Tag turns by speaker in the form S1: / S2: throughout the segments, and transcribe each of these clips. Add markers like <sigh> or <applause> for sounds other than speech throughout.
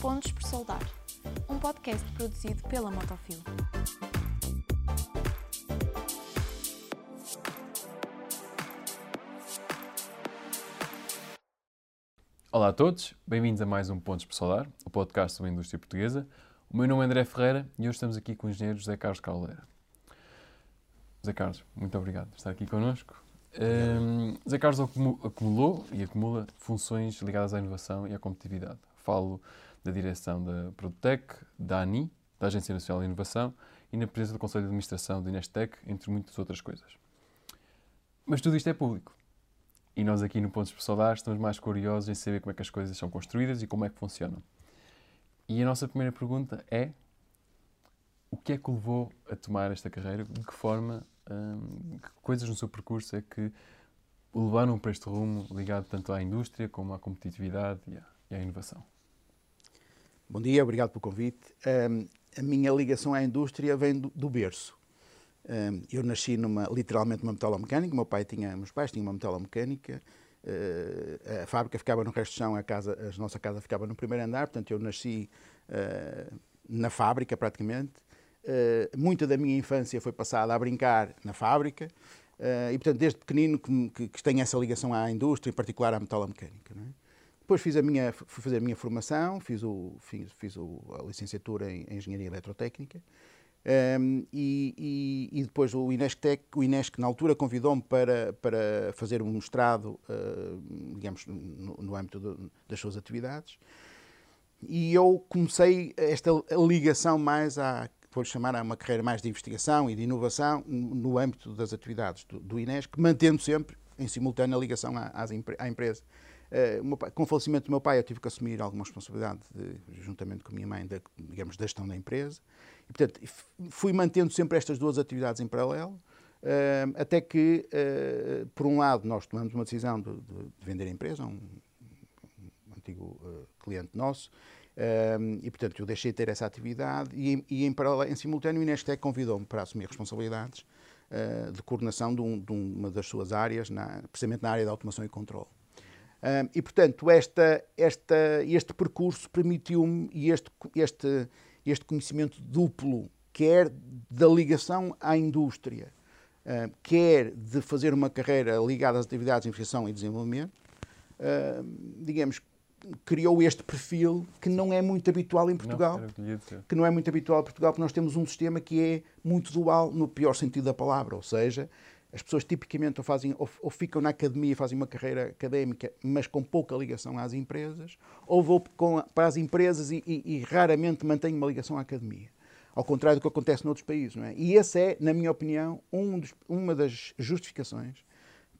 S1: Pontos por Soldar, um podcast produzido pela Motofil.
S2: Olá a todos, bem-vindos a mais um Pontos por Soldar, o podcast sobre a indústria portuguesa. O meu nome é André Ferreira e hoje estamos aqui com o engenheiro José Carlos Caldeira. José Carlos, muito obrigado por estar aqui connosco. Um, José Carlos acumulou e acumula funções ligadas à inovação e à competitividade. Falo da direção da Produtec, da ANI, da Agência Nacional de Inovação e na presença do Conselho de Administração da Inestec, entre muitas outras coisas. Mas tudo isto é público. E nós aqui no Pontos Solar estamos mais curiosos em saber como é que as coisas são construídas e como é que funcionam. E a nossa primeira pergunta é o que é que o levou a tomar esta carreira? De que forma, hum, que coisas no seu percurso é que o levaram para este rumo ligado tanto à indústria como à competitividade e à, e à inovação?
S3: Bom dia, obrigado pelo convite. Um, a minha ligação à indústria vem do, do berço. Um, eu nasci numa, literalmente numa metalomecânica, meu pai tinha, meus pais tinham uma metalomecânica, uh, a fábrica ficava no resto de chão, a, casa, a nossa casa ficava no primeiro andar, portanto eu nasci uh, na fábrica praticamente. Uh, muita da minha infância foi passada a brincar na fábrica e, portanto, desde pequenino que, que, que tenho essa ligação à indústria, em particular à metalomecânica. Não é? Depois fiz a minha, fui fazer a minha formação, fiz, o, fiz, fiz o, a licenciatura em, Engenharia Eletrotécnica um, e, e, e, depois o Inesctec, o Inesc na altura convidou-me para, para fazer um mestrado, uh, digamos, no, no âmbito de, das suas atividades. E eu comecei esta ligação mais à, vou chamar a uma carreira mais de investigação e de inovação no âmbito das atividades do, do Inesc, mantendo sempre em simultâneo a ligação à, à empresa. Uh, com o falecimento do meu pai, eu tive que assumir alguma responsabilidade, de, juntamente com a minha mãe, da, digamos, da gestão da empresa. E, portanto, fui mantendo sempre estas duas atividades em paralelo, uh, até que, uh, por um lado, nós tomamos uma decisão de, de, de vender a empresa, um, um antigo cliente nosso, e, portanto, eu deixei de ter essa atividade e, e em, paralelo, em simultâneo, o Inestec convidou-me para assumir responsabilidades de coordenação de, um, de, uma das suas áreas, na, precisamente na área da automação e controle e, portanto, esta, esta, este percurso permitiu-me e este, este, este conhecimento duplo, quer da ligação à indústria, uh, quer de fazer uma carreira ligada às atividades de investigação e desenvolvimento, uh, digamos, criou este perfil que não é muito habitual em Portugal. Não, que não é muito habitual em Portugal, porque nós temos um sistema que é muito dual, no pior sentido da palavra, ou seja, as pessoas tipicamente ou, fazem, ou, ou, ficam na academia e fazem uma carreira académica, mas com pouca ligação às empresas, ou vou com, para as empresas e, e, e, raramente mantêm uma ligação à academia. Ao contrário do que acontece noutros países. Não é? E esse é, na minha opinião, um dos, uma das justificações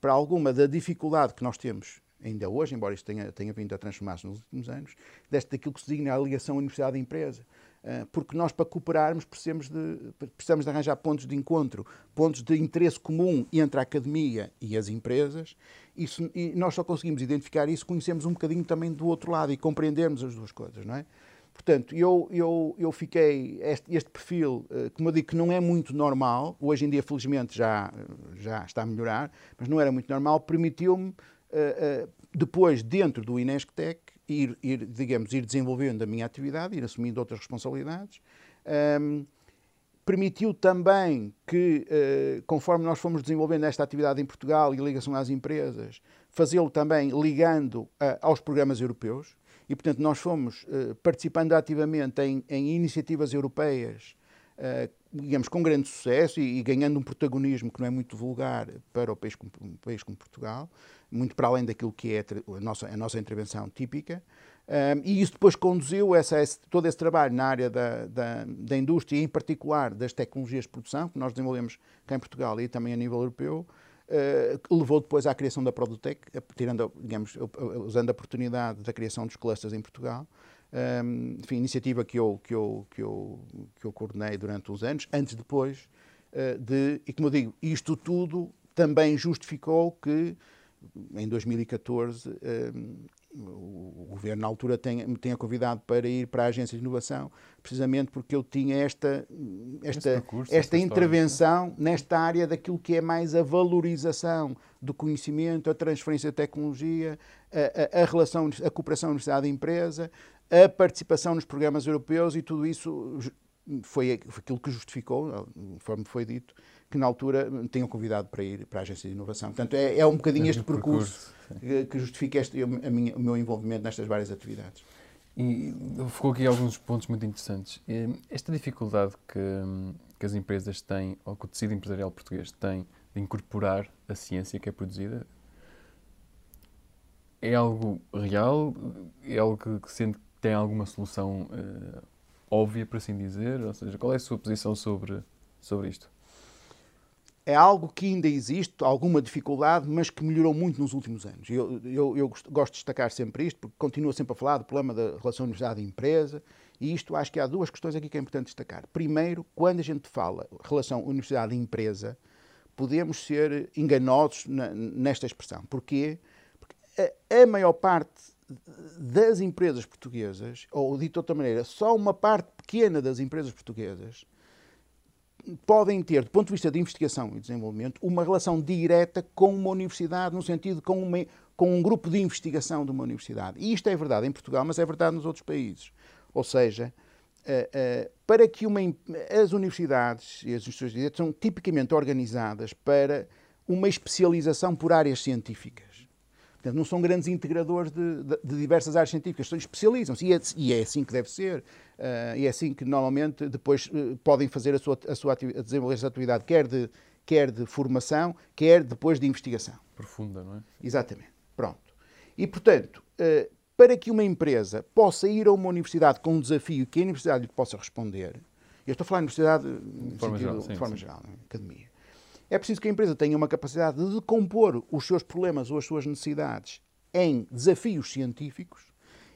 S3: para alguma da dificuldade que nós temos ainda hoje, embora isto tenha, tenha vindo a transformar-se nos últimos anos, deste daquilo que se designa a ligação universidade-empresa. Eh, porque nós, para cooperarmos, precisamos de, precisamos de arranjar pontos de encontro, pontos de interesse comum entre a academia e as empresas, isso, e nós só conseguimos identificar isso conhecemos um bocadinho também do outro lado e compreendermos as duas coisas, não é? Portanto, eu, eu, eu fiquei, este, este perfil, eh, como eu digo, que não é muito normal, hoje em dia, felizmente, já, já está a melhorar, mas não era muito normal, permitiu-me, eh, depois, dentro do Inesctec, ir, ir, digamos, ir desenvolvendo a minha atividade, ir assumindo outras responsabilidades. Um, permitiu também que, uh, conforme nós fomos desenvolvendo esta atividade em Portugal e ligação às empresas, fazê-lo também ligando uh, aos programas europeus. E, portanto, nós fomos uh, participando ativamente em, em iniciativas europeias, digamos, com grande sucesso e, e, ganhando um protagonismo que não é muito vulgar para o país como, um país como Portugal muito para além daquilo que é a nossa, a nossa intervenção típica. Um, e isso depois conduziu essa, esse, todo esse trabalho na área da, da, da, indústria em particular, das tecnologias de produção, que nós desenvolvemos cá em Portugal e também a nível europeu, uh, levou depois à criação da Produtec, tirando, digamos, usando a oportunidade da criação dos clusters em Portugal. Um, enfim, iniciativa que eu, que, eu, que, eu, que eu coordenei durante uns anos, antes depois uh, de. E como eu digo, isto tudo também justificou que em 2014 um, o Governo, na altura, tenha, me tenha convidado para ir para a Agência de Inovação, precisamente porque eu tinha esta, esta,
S2: percurso,
S3: esta intervenção nesta área daquilo que é mais a valorização do conhecimento, a transferência de tecnologia, a, a, a relação, a cooperação universidade-empresa, a participação nos programas europeus e tudo isso foi, foi aquilo que justificou, conforme foi dito, que na altura me tenham convidado para ir para a Agência de Inovação. Portanto, é, é um bocadinho este percurso, percurso que justifica este, a minha, o meu envolvimento nestas várias atividades.
S2: E ficou aqui alguns pontos muito interessantes. Esta dificuldade que, que as empresas têm, ou que o tecido empresarial português tem, de incorporar a ciência que é produzida, é algo real? É algo que, que sente que tem alguma solução uh, óbvia, por assim dizer? Ou seja, qual é a sua posição sobre, sobre isto?
S3: É algo que ainda existe, alguma dificuldade, mas que melhorou muito nos últimos anos. Eu, eu, eu gosto de destacar sempre isto, porque continuo sempre a falar do problema da relação universidade-empresa, e isto acho que há duas questões aqui que é importante destacar. Primeiro, quando a gente fala relação universidade-empresa, podemos ser enganosos na, nesta expressão. Porquê? Porque a, a maior parte das empresas portuguesas, ou dito de outra maneira, só uma parte pequena das empresas portuguesas, podem ter, do ponto de vista de investigação e desenvolvimento, uma relação direta com uma universidade, no sentido com, uma, com um grupo de investigação de uma universidade. E isto é verdade em Portugal, mas é verdade nos outros países. Ou seja, uh, uh, para que uma, as universidades e as instituições de direito são tipicamente organizadas para uma especialização por áreas científicas. Portanto, não são grandes integradores de, de, de diversas áreas científicas, especializam-se. E, é, e, é, assim que deve ser. Uh, e é assim que normalmente depois uh, podem fazer a sua, a sua atividade, desenvolver essa atividade, quer de, quer de formação, quer depois de investigação.
S2: Profunda, não é?
S3: Exatamente. Pronto. E, portanto, uh, para que uma empresa possa ir a uma universidade com um desafio que a universidade lhe possa responder, eu estou a falar de universidade de forma sentido, geral, sim, de forma sim. geral, academia é preciso que a empresa tenha uma capacidade de decompor os seus problemas ou as suas necessidades em desafios científicos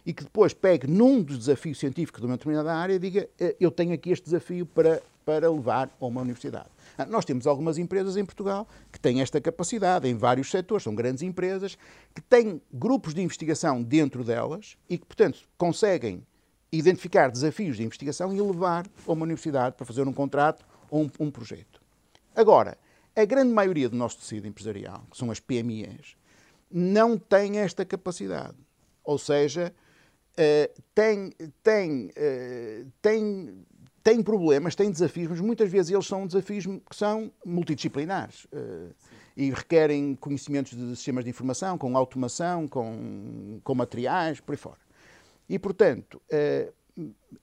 S3: e que depois pegue num dos desafios científicos de uma determinada área e diga eh, eu tenho aqui este desafio para, para levar a uma universidade. Ah, nós temos algumas empresas em Portugal que têm esta capacidade em vários setores, são grandes empresas, que têm grupos de investigação dentro delas e que, portanto, conseguem identificar desafios de investigação e levar a uma universidade para fazer um contrato ou um, um projeto. Agora, a grande maioria do nosso tecido empresarial, que são as PMEs, não tem esta capacidade. Ou seja, uh, tem, tem, uh, tem, tem problemas, tem desafios, mas muitas vezes eles são desafios que são multidisciplinares uh, e requerem conhecimentos de sistemas de informação, com automação, com, com materiais, por aí fora. E, portanto,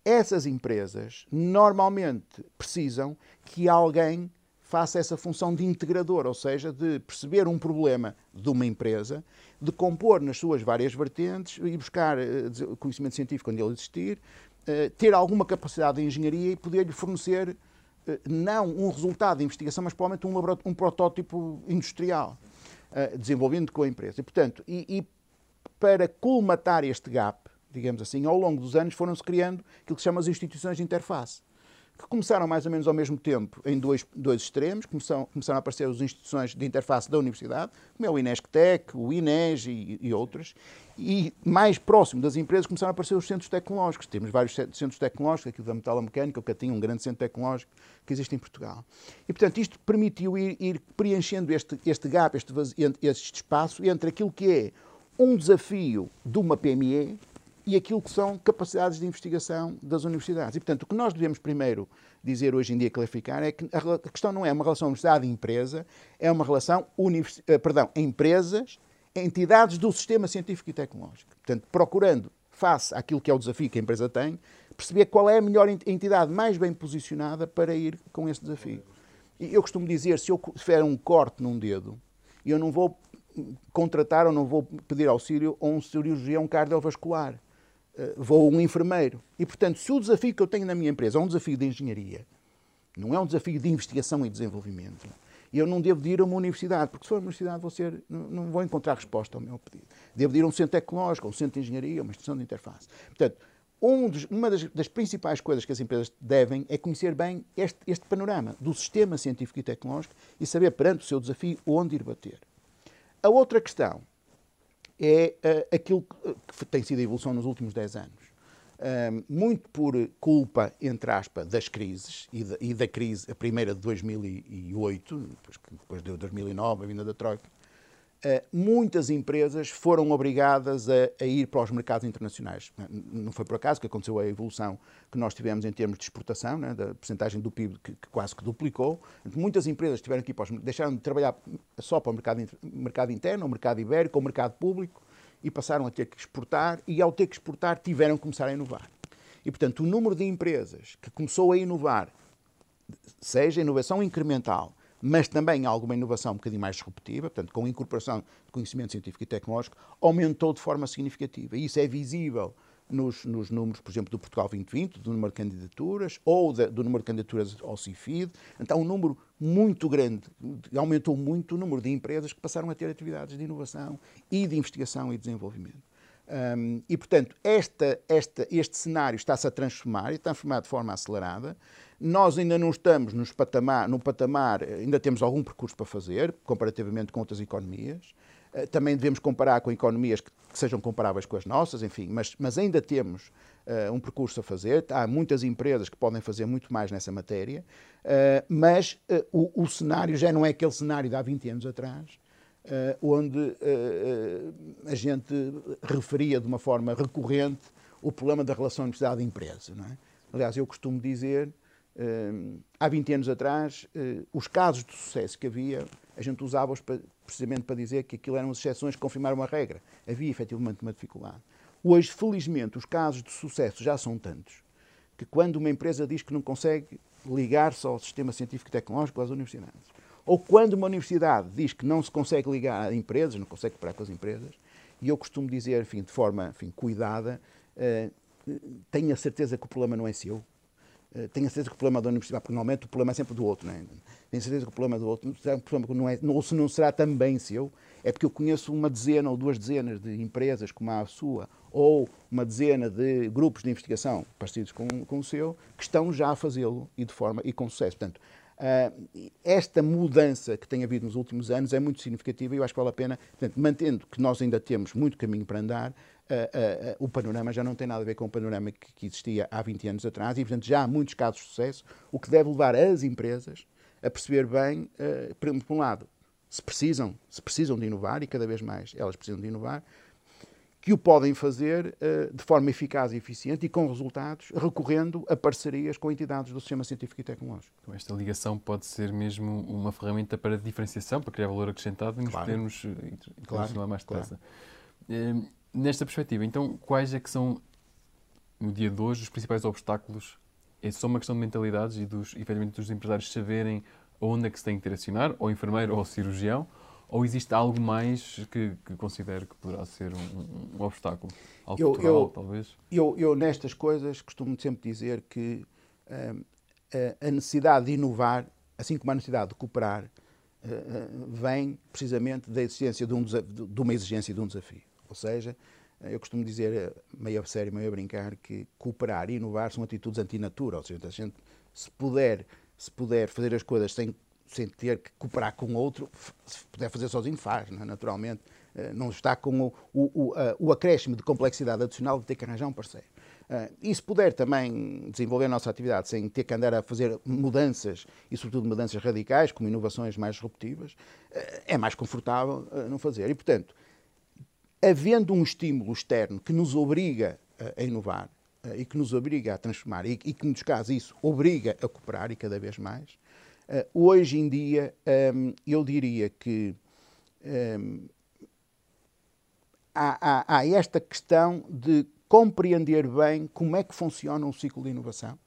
S3: essas empresas normalmente precisam que alguém faça essa função de integrador, ou seja, de perceber um problema de uma empresa, de compor nas suas várias vertentes e buscar eh, conhecimento científico onde ele existir, eh, ter alguma capacidade de engenharia e poder-lhe fornecer eh, não um resultado de investigação, mas provavelmente um, um protótipo industrial, desenvolvendo com a empresa. E, portanto, e, e para colmatar este gap, digamos assim, ao longo dos anos foram-se criando aquilo que se chama as instituições de interface que começaram mais ou menos ao mesmo tempo em dois, dois extremos. Começaram, começaram a aparecer as instituições de interface da universidade, como é o INESCTEC, o INES e, e outras. E mais próximo das empresas começaram a aparecer os centros tecnológicos. Temos vários centros tecnológicos, aqui da Metalomecânica, o Catinho, um grande centro tecnológico que existe em Portugal. E, portanto, isto permitiu ir, ir preenchendo este, este gap, este, este espaço entre aquilo que é um desafio de uma PME e aquilo que são capacidades de investigação das universidades. E, portanto, o que nós devemos primeiro dizer hoje em dia, clarificar, é que a questão não é uma relação universidade-empresa, é uma relação, univers... Eh, perdão, empresas, entidades do sistema científico e tecnológico. Portanto, procurando, face àquilo que é o desafio que a empresa tem, perceber qual é a melhor entidade mais bem posicionada para ir com esse desafio. E eu costumo dizer, se eu tiver um corte num dedo, eu não vou contratar ou não vou pedir auxílio a um cirurgião cardiovascular vou um enfermeiro. E, portanto, se o desafio que eu tenho na minha empresa é um desafio de engenharia, não é um desafio de investigação e desenvolvimento, eu não devo de ir a uma universidade, porque se for a universidade vou ser, não, vou encontrar resposta ao meu pedido. Devo de ir a um centro tecnológico, um centro de engenharia, uma instituição de interface. Portanto, um dos, uma das, das, principais coisas que as empresas devem é conhecer bem este, este panorama do sistema científico e tecnológico e saber perante o seu desafio onde ir bater. A outra questão é uh, aquilo que tem sido a evolução nos últimos 10 anos. Um, muito por culpa, entre aspas, das crises e da, e da, crise, a primeira de 2008, depois, depois de 2009, a vinda da Troika, uh, muitas empresas foram obrigadas a, a, ir para os mercados internacionais. Não foi por acaso que aconteceu a evolução que nós tivemos em termos de exportação, né, da percentagem do PIB que, que, quase que duplicou. Muitas empresas tiveram que ir para os, deixaram de trabalhar só para o mercado, mercado interno, o mercado ibérico, o mercado público, e passaram a ter que exportar, e ao ter que exportar tiveram que começar a inovar. E, portanto, o número de empresas que começou a inovar, seja inovação incremental, mas também alguma inovação um bocadinho mais disruptiva, portanto, com incorporação de conhecimento científico e tecnológico, aumentou de forma significativa. E isso é visível nos, nos, números, por exemplo, do Portugal 2020, do número de candidaturas, ou da, do número de candidaturas ao CIFID. Então, um número muito grande, aumentou muito o número de empresas que passaram a ter atividades de inovação e de investigação e desenvolvimento. Um, e, portanto, esta, esta, este cenário está-se a transformar e está a transformar de forma acelerada. Nós ainda não estamos nos patamar, patamar, ainda temos algum percurso para fazer, comparativamente com outras economias. Eh, também devemos comparar com economias que, que sejam comparáveis com as nossas, enfim, mas, mas ainda temos uh, um percurso a fazer. Há muitas empresas que podem fazer muito mais nessa matéria, uh, mas uh, o, o, cenário já não é aquele cenário de há 20 anos atrás, onde a gente referia de uma forma recorrente o problema da relação universidade-empresa. É? Aliás, eu costumo dizer, há 20 anos atrás, os casos de sucesso que havia, a gente usava-os precisamente para dizer que aquilo eram exceções que confirmaram a regra. Havia efetivamente uma dificuldade. Hoje, felizmente, os casos de sucesso já são tantos que quando uma empresa diz que não consegue ligar-se ao sistema científico e tecnológico às universidades, ou quando uma universidade diz que não se consegue ligar a empresas, não consegue cooperar com as empresas, e eu costumo dizer, enfim, de forma enfim, cuidada, uh, tenha certeza que o problema não é seu, uh, tenha certeza que o problema é da universidade, porque normalmente o problema é sempre do outro, não é? tenho certeza que o problema do outro, será um problema que não é, ou se não será também seu, é porque eu conheço uma dezena ou duas dezenas de empresas como a sua, ou uma dezena de grupos de investigação parecidos com, com o seu, que estão já a fazê-lo e de forma e com sucesso. Portanto, esta mudança que tem havido nos últimos anos é muito significativa e eu acho que vale a pena, portanto, mantendo que nós ainda temos muito caminho para andar, uh, uh, o panorama já não tem nada a ver com o panorama que, existia há 20 anos atrás e, portanto, já há muitos casos de sucesso, o que deve levar as empresas a perceber bem, uh, por um lado, se precisam, se precisam de inovar, e cada vez mais elas precisam de inovar, que o podem fazer uh, de forma eficaz e eficiente e com resultados, recorrendo a parcerias com entidades do sistema científico e tecnológico.
S2: Então, esta ligação pode ser mesmo uma ferramenta para diferenciação, para criar valor acrescentado e nos
S3: claro.
S2: podermos internacionalizar
S3: claro.
S2: mais depressa. Claro. Uh, nesta perspectiva, então, quais é que são, no dia de hoje, os principais obstáculos é só uma questão de mentalidades e dos, efetivamente, dos empresários saberem onde é que se tem que direcionar, ou enfermeiro ou cirurgião, ou existe algo mais que, que considero que poderá ser um, um obstáculo? Algo
S3: eu,
S2: cultural,
S3: eu,
S2: talvez?
S3: Eu, eu, nestas coisas, costumo sempre dizer que hum, a necessidade de inovar, assim como a necessidade de cooperar, uh, vem precisamente da existência de, um, de uma exigência e de um desafio. Ou seja, eu costumo dizer, eh, meio a sério, meio a brincar, que cooperar e inovar são atitudes antinatura. Ou seja, a gente, se puder, se puder fazer as coisas sem, sem ter que cooperar com outro, se puder fazer sozinho, faz, é? naturalmente. Eh, não está com o, o, o, acréscimo de complexidade adicional de ter que arranjar um parceiro. Uh, e se puder também desenvolver a nossa atividade sem ter que andar a fazer mudanças, e sobretudo mudanças radicais, como inovações mais disruptivas, uh, é mais confortável não fazer. E, portanto, havendo um estímulo externo que nos obriga a inovar e que nos obriga a transformar e, que, nos casos, isso obriga a cooperar e cada vez mais, hoje em dia ehm, eu diria que ehm, há, há, há esta questão de compreender bem como é que funciona um ciclo de inovação.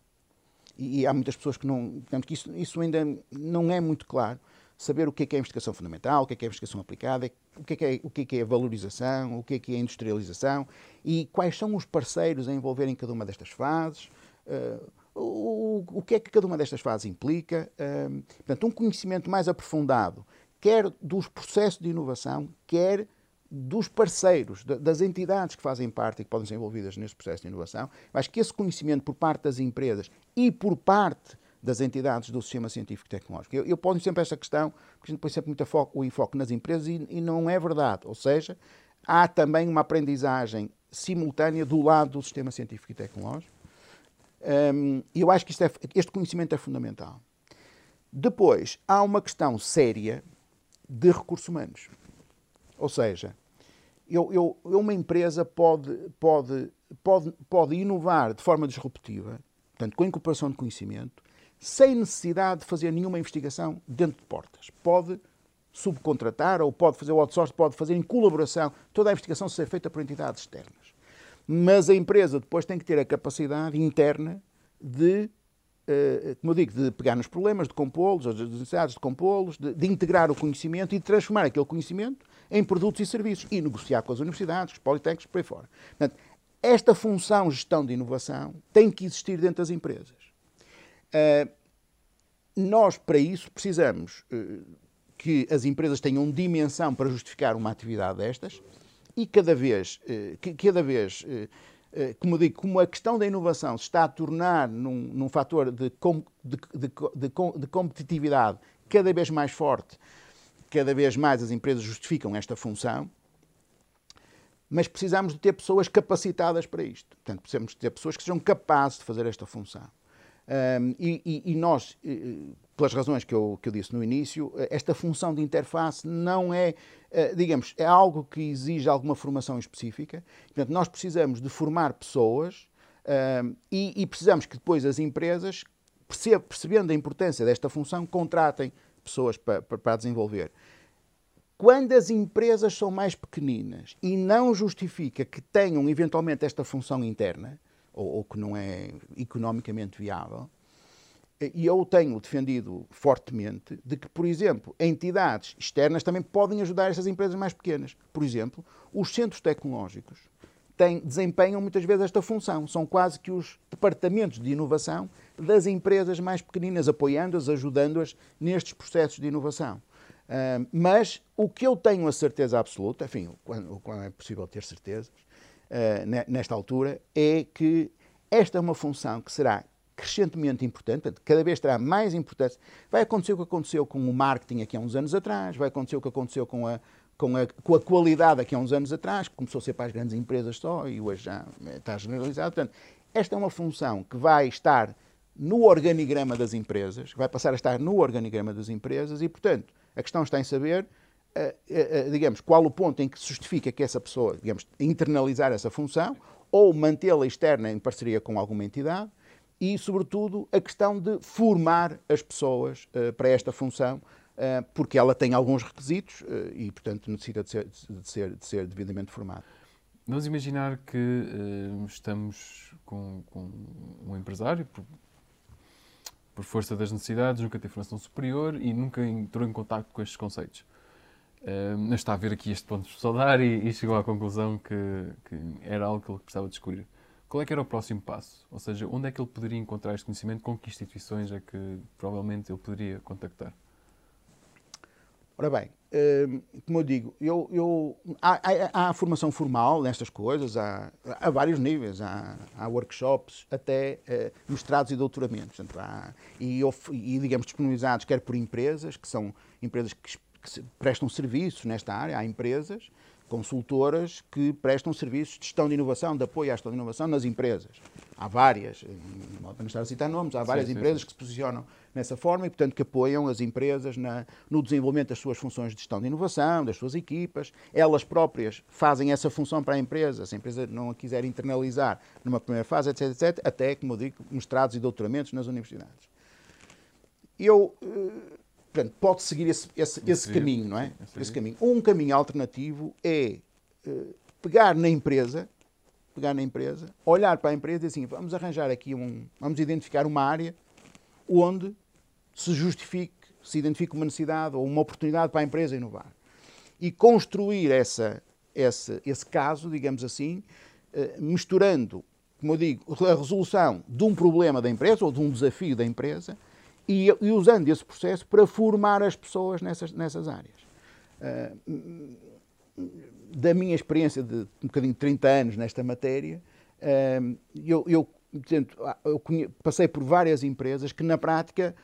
S3: E, e há muitas pessoas que não. Portanto, que isso, isso ainda não é muito claro saber o que é, que é a investigação fundamental, o que é, que é a investigação aplicada, o que é, que é, o que é, que é a valorização, o que é, que é a industrialização e quais são os parceiros a envolver em cada uma destas fases, uh, o, o, que é que cada uma destas fases implica. Uh, portanto, um conhecimento mais aprofundado, quer dos processos de inovação, quer dos parceiros, das entidades que fazem parte e que podem ser envolvidas neste processo de inovação. Acho que esse conhecimento por parte das empresas e por parte das entidades do sistema científico e tecnológico. Eu, eu ponho sempre esta questão, porque a gente põe sempre muito foco, o enfoque nas empresas e, e, não é verdade. Ou seja, há também uma aprendizagem simultânea do lado do sistema científico e tecnológico. E eu acho que é, este conhecimento é fundamental. Depois, há uma questão séria de recursos humanos. Ou seja, eu, eu, uma empresa pode, pode, pode, pode inovar de forma disruptiva, portanto, com incorporação de conhecimento, sem necessidade de fazer nenhuma investigação dentro de portas. Pode subcontratar ou pode fazer o outsourcing, pode fazer em colaboração, toda a investigação ser feita por entidades externas. Mas a empresa depois tem que ter a capacidade interna de, uh, como eu digo, de pegar nos problemas, de compô-los, as necessidades de compô-los, de, de, integrar o conhecimento e de transformar aquele conhecimento em produtos e serviços e negociar com as universidades, os politécnicos, por aí fora. Portanto, esta função gestão de inovação tem que existir dentro das empresas. Uh, nós, para isso, precisamos uh, que as empresas tenham dimensão para justificar uma atividade destas e cada vez, uh, cada vez como digo, como a questão da inovação se está a tornar num, num fator de, de, de, de, competitividade cada vez mais forte, cada vez mais as empresas justificam esta função, mas precisamos de ter pessoas capacitadas para isto. Portanto, precisamos de ter pessoas que sejam capazes de fazer esta função. Um, e, e, nós, pelas razões que eu, que eu disse no início, esta função de interface não é, eh, digamos, é algo que exige alguma formação específica. Portanto, nós precisamos de formar pessoas um, e, e, precisamos que depois as empresas, percebendo a importância desta função, contratem pessoas para, para desenvolver. Quando as empresas são mais pequeninas e não justifica que tenham eventualmente esta função interna, ou, ou que não é economicamente viável. E eu tenho defendido fortemente de que, por exemplo, entidades externas também podem ajudar essas empresas mais pequenas. Por exemplo, os centros tecnológicos têm, desempenham muitas vezes esta função. São quase que os departamentos de inovação das empresas mais pequeninas, apoiando-as, ajudando-as nestes processos de inovação. Uh, mas o que eu tenho a certeza absoluta, enfim, quando, quando é possível ter certezas, nesta altura, é que esta é uma função que será crescentemente importante, portanto, cada vez terá mais importância. Vai acontecer o que aconteceu com o marketing aqui há uns anos atrás, vai acontecer o que aconteceu com a, com a, com a qualidade aqui há uns anos atrás, que começou a ser para as grandes empresas só e hoje já está generalizado. Portanto, esta é uma função que vai estar no organigrama das empresas, vai passar a estar no organigrama das empresas e, portanto, a questão está em saber digamos, qual o ponto em que se justifica que essa pessoa, digamos, internalizar essa função ou mantê-la externa em parceria com alguma entidade e, sobretudo, a questão de formar as pessoas uh, para esta função, uh, porque ela tem alguns requisitos uh, e, portanto, necessita de ser, de ser, de ser devidamente formada.
S2: Vamos imaginar que estamos com, com, um empresário, por, por força das necessidades, nunca teve formação superior e nunca entrou em contato com estes conceitos uh, está a ver aqui este ponto de soldar e, e, chegou à conclusão que, que, era algo que ele precisava descobrir. Qual é que era o próximo passo? Ou seja, onde é que ele poderia encontrar este conhecimento? Com que instituições é que provavelmente ele poderia contactar?
S3: Ora bem, como eu digo, eu, eu há, há, há, formação formal nestas coisas, há, há vários níveis, há, workshops, até uh, mestrados e doutoramentos. Portanto, e, e, digamos, disponibilizados quer por empresas, que são empresas que que prestam serviços nesta área, há empresas, consultoras que prestam serviços de gestão de inovação, de apoio à gestão de inovação nas empresas. Há várias, não vou estar a citar nomes, há várias sim, empresas sim. que se posicionam nessa forma e, portanto, que apoiam as empresas na, no desenvolvimento das suas funções de gestão de inovação, das suas equipas. Elas próprias fazem essa função para a empresa, se a empresa não a quiser internalizar numa primeira fase, etc, etc, até, como eu digo, mestrados e doutoramentos nas universidades. Eu eh, Portanto, pode seguir esse, esse, esse caminho, não é? Esse caminho. Um caminho alternativo é uh, pegar na empresa, pegar na empresa, olhar para a empresa e assim, vamos arranjar aqui um, vamos identificar uma área onde se justifique, se identifique uma necessidade ou uma oportunidade para a empresa inovar. E construir essa, esse, esse caso, digamos assim, uh, misturando, como eu digo, a resolução de um problema da empresa ou de um desafio da empresa e, e, usando esse processo para formar as pessoas nessas, nessas áreas. Uh, da minha experiência de um bocadinho de 30 anos nesta matéria, uh, eu, eu, portanto, eu conhe, passei por várias empresas que, na prática,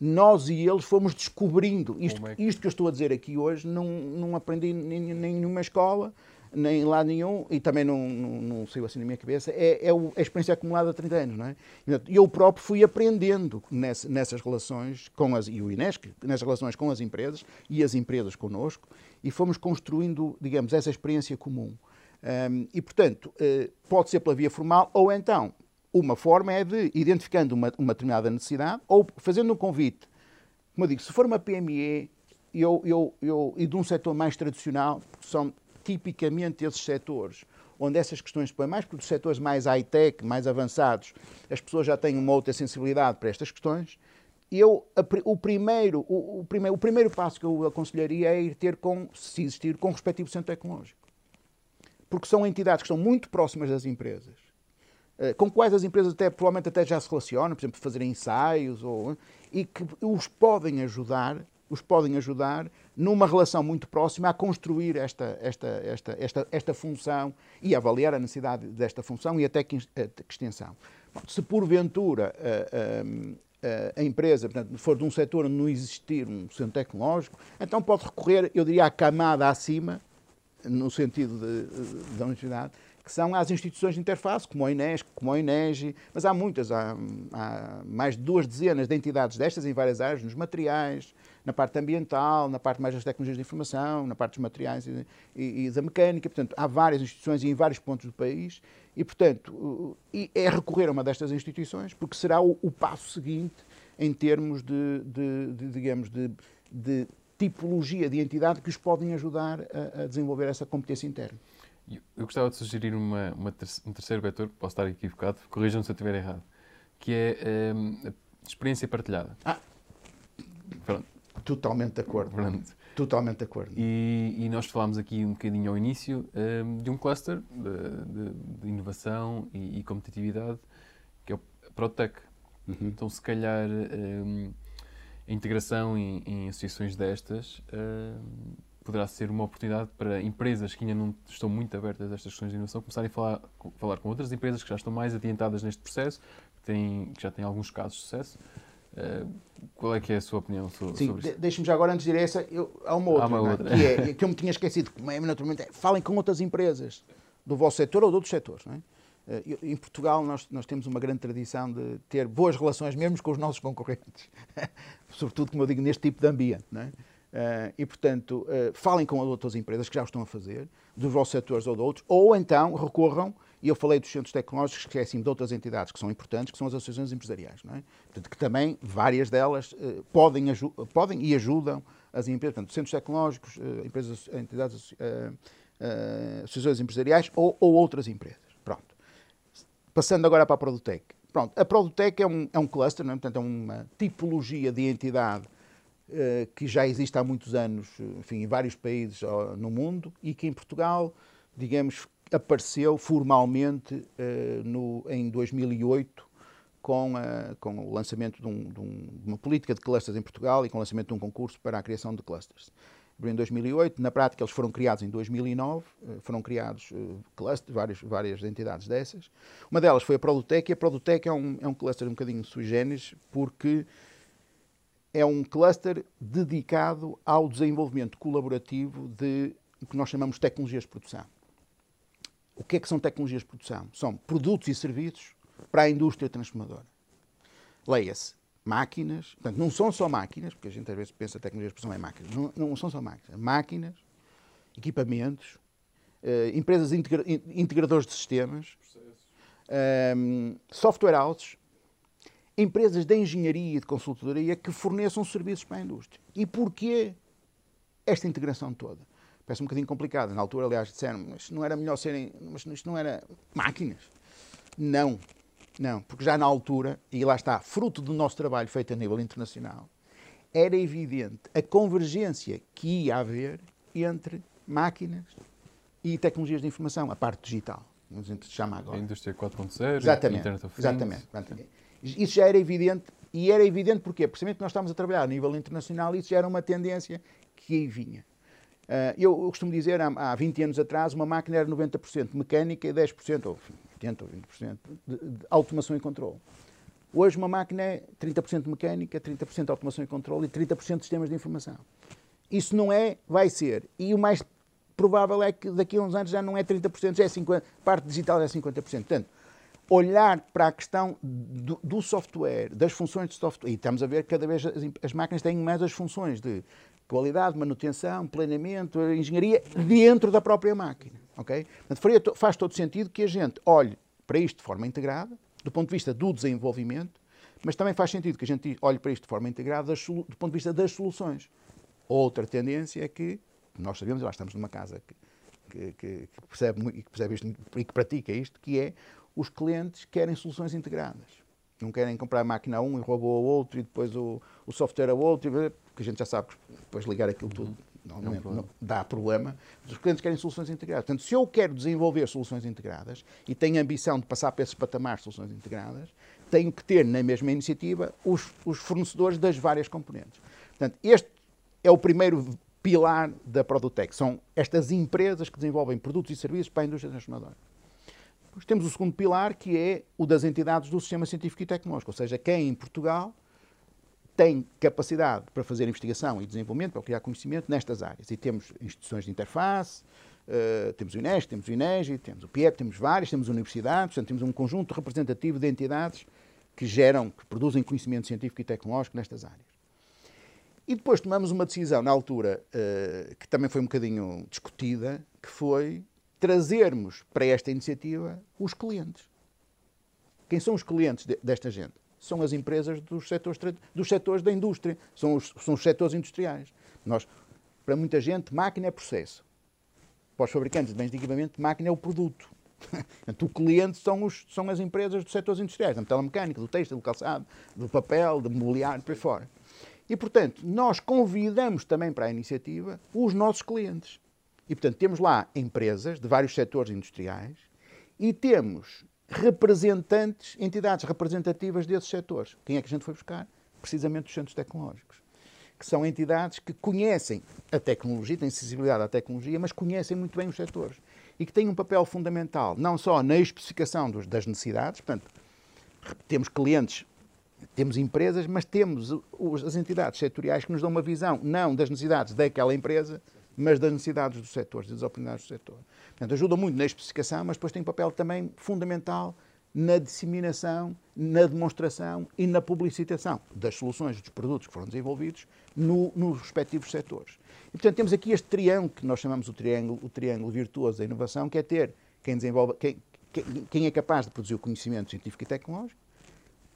S3: nós e eles fomos descobrindo. Isto, é que... isto que eu estou a dizer aqui hoje, não, não aprendi em nenhuma escola, nem lá nenhum, e também não, não, não saiu assim na minha cabeça, é, é a experiência acumulada há 30 anos. Não é? Eu próprio fui aprendendo nessa, nessas relações com as, e o INESC, nessas relações com as empresas e as empresas connosco, e fomos construindo, digamos, essa experiência comum. Um, e, portanto, uh, pode ser pela via formal ou então uma forma é de, identificando uma, uma determinada necessidade ou fazendo um convite. Como eu digo, se for uma PME eu, eu, eu, e de um setor mais tradicional, são tipicamente esses setores onde essas questões põem mais, porque os setores mais high-tech, mais avançados, as pessoas já têm uma outra sensibilidade para estas questões. Eu, o, primeiro, o, o, primeiro, o primeiro passo que eu aconselharia é ir ter com, se existir, com o respectivo centro tecnológico. Porque são entidades que estão muito próximas das empresas, eh, com quais as empresas até, provavelmente até já se relacionam, por exemplo, fazerem ensaios, ou, e que os podem ajudar os podem ajudar numa relação muito próxima a construir esta, esta, esta, esta, esta função e avaliar a necessidade desta função e até que extensão. Bom, se porventura a, a, a, empresa portanto, for de um setor onde não existir um centro tecnológico, então pode recorrer, eu diria, à camada acima, no sentido da universidade, que são as instituições de interface, como a Inesc, como a INEGI, mas há muitas, há, há, mais de duas dezenas de entidades destas em várias áreas, nos materiais, na parte ambiental, na parte mais das tecnologias de informação, na parte dos materiais e, e, e da mecânica. Portanto, há várias instituições em vários pontos do país e, portanto, é recorrer a uma destas instituições porque será o, o passo seguinte em termos de, de, de digamos, de, de tipologia de entidade que os podem ajudar a, a desenvolver essa competência interna.
S2: Eu gostava de sugerir uma, uma um terceiro vetor, posso estar equivocado, corrijam-me se eu estiver errado, que é um, a experiência partilhada.
S3: Ah, Pronto. Totalmente de acordo. Pronto. Totalmente de acordo.
S2: E, e, nós falámos aqui um bocadinho ao início um, de um cluster de, de, de inovação e, e, competitividade, que é o Protec. Uhum. Então, se calhar, um, a integração em, em associações destas um, poderá ser uma oportunidade para empresas que ainda não estão muito abertas a estas questões de inovação começarem a falar, falar com outras empresas que já estão mais adiantadas neste processo, que, têm, que já têm alguns casos de sucesso. Uh, qual é que é a sua opinião sobre,
S3: Sim,
S2: sobre isso?
S3: Deixe-me já agora, antes de ir a essa, eu, há uma outra, há uma é? outra. que é que eu me tinha esquecido, como é naturalmente, é, falem com outras empresas do vosso setor ou de outros setores. Não é? Uh, em Portugal, nós, nós temos uma grande tradição de ter boas relações, mesmo com os nossos concorrentes, <laughs> sobretudo, como eu digo, neste tipo de ambiente. Não é? Uh, e, portanto, uh, falem com outras empresas que já o estão a fazer, dos vossos setores ou de outros, ou então recorram, e eu falei dos centros tecnológicos, que assim, de outras entidades que são importantes, que são as associações empresariais, não é? Portanto, que também, várias delas, uh, podem, podem e ajudam as empresas, portanto, centros tecnológicos, empresas, entidades, associações empresariais ou, ou, outras empresas. Pronto. Passando agora para a Produtec. Pronto, a Produtec é um, é um cluster, não é? portanto, é uma tipologia de entidade eh, que já existe há muitos anos, enfim, em vários países no mundo e que em Portugal, digamos, apareceu formalmente eh, no, em 2008 com, a, com o lançamento de, um, de, um, de, uma política de clusters em Portugal e com o lançamento de um concurso para a criação de clusters. Em 2008, na prática eles foram criados em 2009, eh, foram criados clusters, várias, várias entidades dessas. Uma delas foi a Produtec e a Produtec é um, é um cluster um bocadinho sui generis porque é um cluster dedicado ao desenvolvimento colaborativo de o que nós chamamos de tecnologias de produção. O que é que são tecnologias de produção? São produtos e serviços para a indústria transformadora. Leia-se, máquinas, portanto, não são só máquinas, porque a gente às vezes pensa tecnologias de produção é máquinas, não, não são só máquinas, máquinas, equipamentos, uh, empresas integra integradores de sistemas, um, software houses, empresas de engenharia e de consultoria que forneçam serviços para a indústria. E porquê esta integração toda? Parece um bocadinho complicado. Na altura, aliás, disseram, mas não era melhor serem, mas isto não era máquinas. Não, não, porque já na altura, e lá está, fruto do nosso trabalho feito a nível internacional, era evidente a convergência que ia haver entre máquinas e tecnologias de informação, a parte digital, como a gente chama agora.
S2: A indústria 4.0,
S3: exatamente,
S2: Internet of
S3: Things. Exatamente. Isso já era evidente, e era evidente porquê? Precisamente porque nós estamos a trabalhar a nível internacional e isso já era uma tendência que aí vinha. Uh, eu, costumo dizer, há, há 20 anos atrás, uma máquina era 90% mecânica e 10%, ou 80% ou 20% de, de automação e controle. Hoje uma máquina é 30% mecânica, 30% automação e controle e 30% de sistemas de informação. Isso não é, vai ser. E o mais provável é que daqui a uns anos já não é 30%, já é 50%, parte digital já é 50%. Portanto, olhar para a questão do, do, software, das funções de software, e estamos a ver que cada vez as, as, máquinas têm mais as funções de qualidade, manutenção, planeamento, engenharia, dentro da própria máquina. Okay? Portanto, faz todo sentido que a gente olhe para isto de forma integrada, do ponto de vista do desenvolvimento, mas também faz sentido que a gente olhe para isto de forma integrada do ponto de vista das soluções. Outra tendência é que, nós sabemos, lá estamos numa casa que, que, que, percebe, que percebe isto e que pratica isto, que é os clientes querem soluções integradas. Não querem comprar a máquina a um e robô ao outro e depois o, o software ao outro, porque a gente já sabe que depois ligar aquilo tudo não, não, não, dá problema. Os clientes querem soluções integradas. Portanto, se eu quero desenvolver soluções integradas e tenho a ambição de passar para esses patamares de soluções integradas, tenho que ter na mesma iniciativa os, os fornecedores das várias componentes. Portanto, este é o primeiro pilar da Produtec. São estas empresas que desenvolvem produtos e serviços para a indústria transformadora. Depois temos o segundo pilar, que é o das entidades do sistema científico e tecnológico, ou seja, quem em Portugal tem capacidade para fazer investigação e desenvolvimento, para criar conhecimento nestas áreas. E temos instituições de interface, uh, temos o INES, temos o INEGI, temos o PIEP, temos várias, temos universidades, portanto, temos um conjunto representativo de entidades que geram, que produzem conhecimento científico e tecnológico nestas áreas. E depois tomamos uma decisão, na altura, uh, que também foi um bocadinho discutida, que foi trazermos para esta iniciativa os clientes. Quem são os clientes de, desta gente? São as empresas dos setores, dos setores da indústria, são os, são os setores industriais. Nós, para muita gente, máquina é processo. Para os fabricantes de bens de equipamento, máquina é o produto. <laughs> o cliente são, os, são as empresas dos setores industriais, da metalomecânica, do têxtil, do calçado, do papel, do mobiliário, por aí fora. E, portanto, nós convidamos também para a iniciativa os nossos clientes. E, portanto, temos lá empresas de vários setores industriais e temos representantes, entidades representativas desses setores. Quem é que a gente foi buscar? Precisamente os centros tecnológicos. Que são entidades que conhecem a tecnologia, têm sensibilidade à tecnologia, mas conhecem muito bem os setores. E que têm um papel fundamental, não só na especificação dos, das necessidades, portanto, temos clientes, temos empresas, mas temos as entidades setoriais que nos dão uma visão, não das necessidades daquela empresa, mas das necessidades dos setores, das oportunidades do setor. Portanto, ajuda muito na especificação, mas depois tem um papel também fundamental na disseminação, na demonstração e na publicitação das soluções dos produtos que foram desenvolvidos no, nos respectivos setores. E, portanto, temos aqui este triângulo que nós chamamos o triângulo, o triângulo virtuoso da inovação, que é ter quem desenvolve, quem, quem é capaz de produzir o conhecimento científico e tecnológico,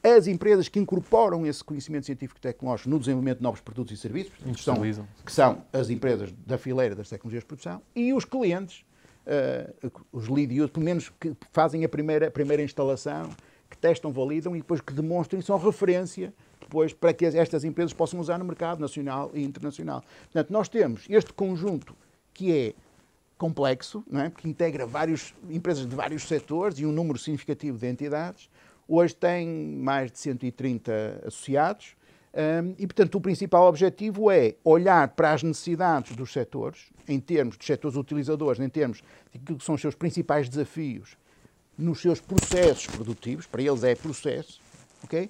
S3: as empresas que incorporam esse conhecimento científico e tecnológico no desenvolvimento de novos produtos e serviços, que são, que são as empresas da fileira das tecnologias de produção, e os clientes, uh, os lead users, pelo menos que fazem a primeira, a primeira instalação, que testam, validam e depois que demonstram e são referência depois para que estas empresas possam usar no mercado nacional e internacional. Portanto, nós temos este conjunto que é complexo, não é? que integra várias empresas de vários setores e um número significativo de entidades, Hoje tem mais de 130 associados um, e, portanto, o principal objetivo é olhar para as necessidades dos setores, em termos de setores utilizadores, em termos de que são os seus principais desafios nos seus processos produtivos, para eles é processo, ok?